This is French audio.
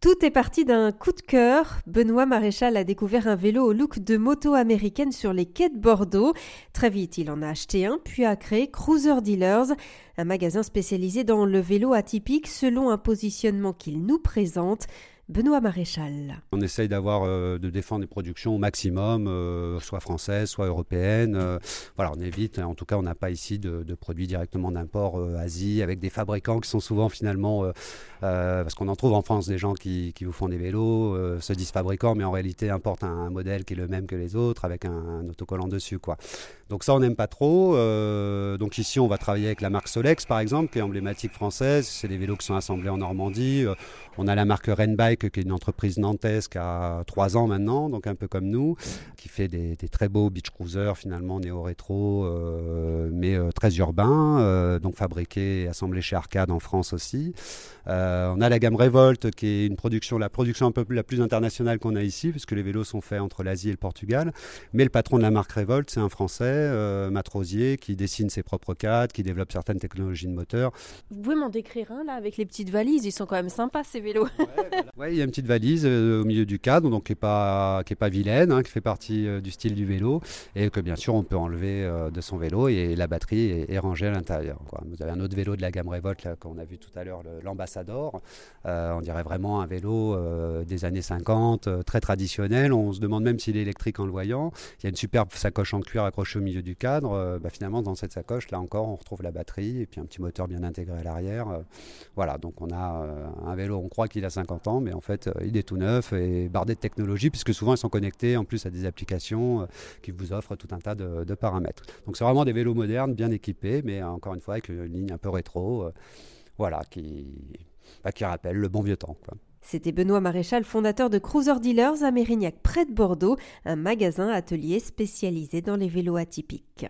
Tout est parti d'un coup de cœur. Benoît Maréchal a découvert un vélo au look de moto américaine sur les quais de Bordeaux. Très vite, il en a acheté un, puis a créé Cruiser Dealers, un magasin spécialisé dans le vélo atypique selon un positionnement qu'il nous présente. Benoît Maréchal. On essaye d'avoir, euh, de défendre les productions au maximum, euh, soit françaises, soit européennes. Euh, voilà, on évite, en tout cas, on n'a pas ici de, produits directement d'import Asie avec des fabricants qui sont souvent finalement, parce qu'on en trouve en France des gens qui, vous font des vélos, se disent fabricants, mais en réalité importent un, modèle qui est le même que les autres avec un, autocollant dessus, quoi. Donc ça, on n'aime pas trop. donc ici, on va travailler avec la marque Solex, par exemple, qui est emblématique française. C'est des vélos qui sont assemblés en Normandie. on a la marque Renbike qui est une entreprise nantaise qui a trois ans maintenant, donc un peu comme nous, qui fait des, très beaux beach cruisers finalement néo-rétro, euh, mais euh, très urbains, euh, donc fabriqués et assemblés chez Arcade en France aussi. on a la gamme Revolt qui est une production, la production un peu la plus internationale qu'on a ici, puisque les vélos sont faits entre l'Asie et le Portugal. Mais le patron de la marque Revolt, c'est un Français, Matrosier, qui dessine ses propres cadres, qui développe certaines technologies de moteur. Vous pouvez m'en décrire un là avec les petites valises, ils sont quand même sympas ces vélos. Ouais, il y a une petite valise euh, au milieu du cadre, donc qui n'est pas, qui est pas vilaine, hein, qui fait partie euh, du style du vélo, et que bien sûr on peut enlever euh, de son vélo et la batterie est, rangée à l'intérieur. Vous avez un autre vélo de la gamme Revolt qu'on a vu tout à l'heure, l'Ambassador. on dirait vraiment un vélo des années 50, très traditionnel. On se demande même s'il est électrique en le voyant. Il y a une superbe sacoche en cuir accrochée au milieu du cadre. Bah, finalement, dans cette sacoche, là encore, on retrouve la batterie et puis un petit moteur bien intégré à l'arrière. voilà, donc on a un vélo, on croit qu'il a 50 ans, en fait, il est tout neuf et bardé de technologie, puisque souvent ils sont connectés en plus à des applications euh, qui vous offrent tout un tas de, paramètres. Donc c'est vraiment des vélos modernes, bien équipés, mais euh, encore une fois avec une ligne un peu rétro, euh, voilà, qui, bah, qui rappelle le bon vieux temps. C'était Benoît Maréchal, fondateur de Cruiser Dealers à Mérignac, près de Bordeaux, un magasin atelier spécialisé dans les vélos atypiques.